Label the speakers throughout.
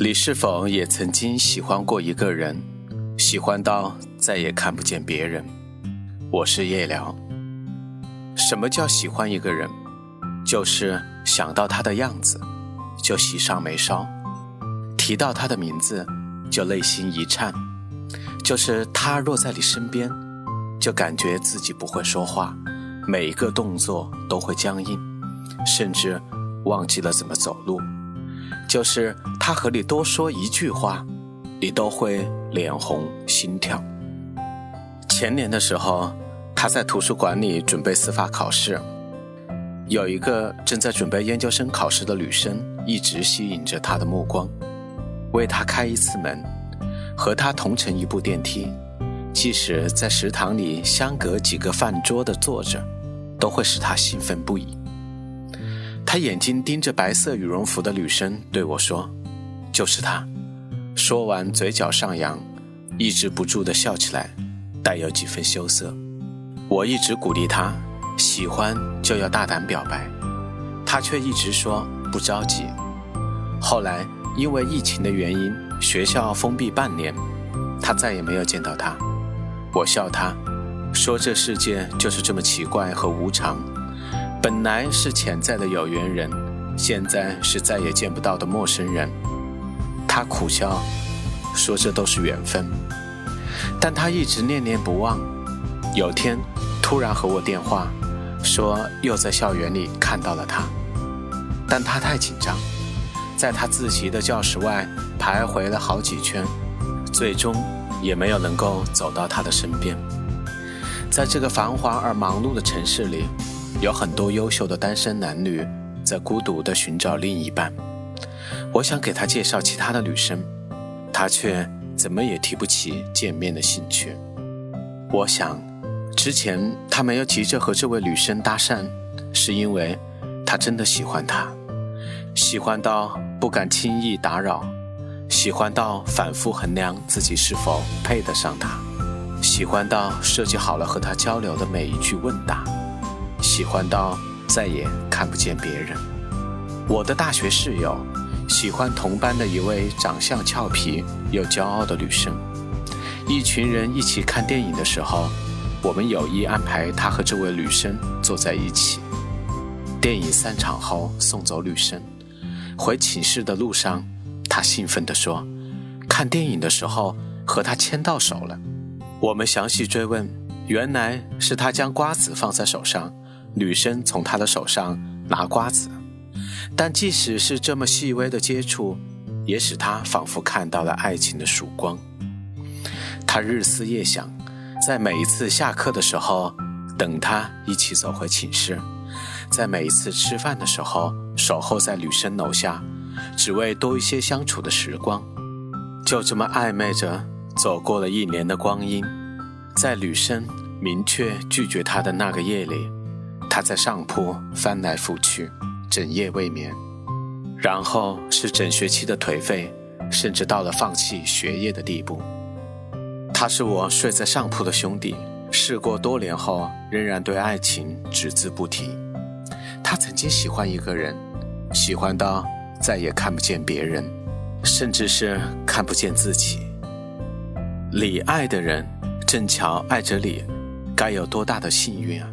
Speaker 1: 你是否也曾经喜欢过一个人，喜欢到再也看不见别人？我是夜聊。什么叫喜欢一个人？就是想到他的样子，就喜上眉梢；提到他的名字，就内心一颤；就是他若在你身边，就感觉自己不会说话，每一个动作都会僵硬，甚至忘记了怎么走路。就是他和你多说一句话，你都会脸红心跳。前年的时候，他在图书馆里准备司法考试，有一个正在准备研究生考试的女生一直吸引着他的目光，为他开一次门，和他同乘一部电梯，即使在食堂里相隔几个饭桌的坐着，都会使他兴奋不已。他眼睛盯着白色羽绒服的女生，对我说：“就是她。”说完，嘴角上扬，抑制不住地笑起来，带有几分羞涩。我一直鼓励他，喜欢就要大胆表白，他却一直说不着急。后来因为疫情的原因，学校封闭半年，他再也没有见到她。我笑他，说这世界就是这么奇怪和无常。本来是潜在的有缘人，现在是再也见不到的陌生人。他苦笑，说这都是缘分。但他一直念念不忘。有天，突然和我电话，说又在校园里看到了他。但他太紧张，在他自习的教室外徘徊了好几圈，最终也没有能够走到他的身边。在这个繁华而忙碌的城市里。有很多优秀的单身男女在孤独地寻找另一半。我想给他介绍其他的女生，他却怎么也提不起见面的兴趣。我想，之前他没有急着和这位女生搭讪，是因为他真的喜欢她，喜欢到不敢轻易打扰，喜欢到反复衡量自己是否配得上她，喜欢到设计好了和她交流的每一句问答。喜欢到再也看不见别人。我的大学室友喜欢同班的一位长相俏皮又骄傲的女生。一群人一起看电影的时候，我们有意安排他和这位女生坐在一起。电影散场后送走女生，回寝室的路上，他兴奋地说：“看电影的时候和他牵到手了。”我们详细追问，原来是他将瓜子放在手上。女生从他的手上拿瓜子，但即使是这么细微的接触，也使他仿佛看到了爱情的曙光。他日思夜想，在每一次下课的时候等他一起走回寝室，在每一次吃饭的时候守候在女生楼下，只为多一些相处的时光。就这么暧昧着走过了一年的光阴，在女生明确拒绝他的那个夜里。他在上铺翻来覆去，整夜未眠，然后是整学期的颓废，甚至到了放弃学业的地步。他是我睡在上铺的兄弟，事过多年后仍然对爱情只字不提。他曾经喜欢一个人，喜欢到再也看不见别人，甚至是看不见自己。你爱的人正巧爱着你，该有多大的幸运啊！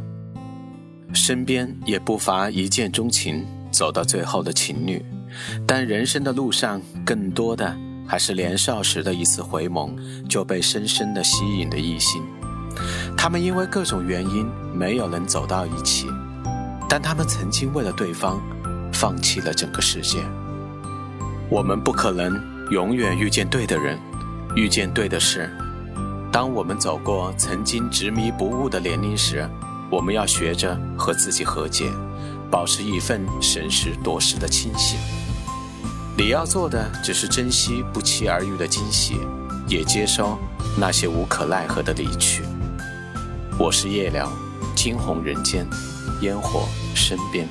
Speaker 1: 身边也不乏一见钟情走到最后的情侣，但人生的路上，更多的还是年少时的一次回眸就被深深的吸引的异性。他们因为各种原因没有能走到一起，但他们曾经为了对方放弃了整个世界。我们不可能永远遇见对的人，遇见对的事。当我们走过曾经执迷不悟的年龄时，我们要学着和自己和解，保持一份审时度势的清醒。你要做的只是珍惜不期而遇的惊喜，也接收那些无可奈何的离去。我是夜聊，惊鸿人间，烟火身边。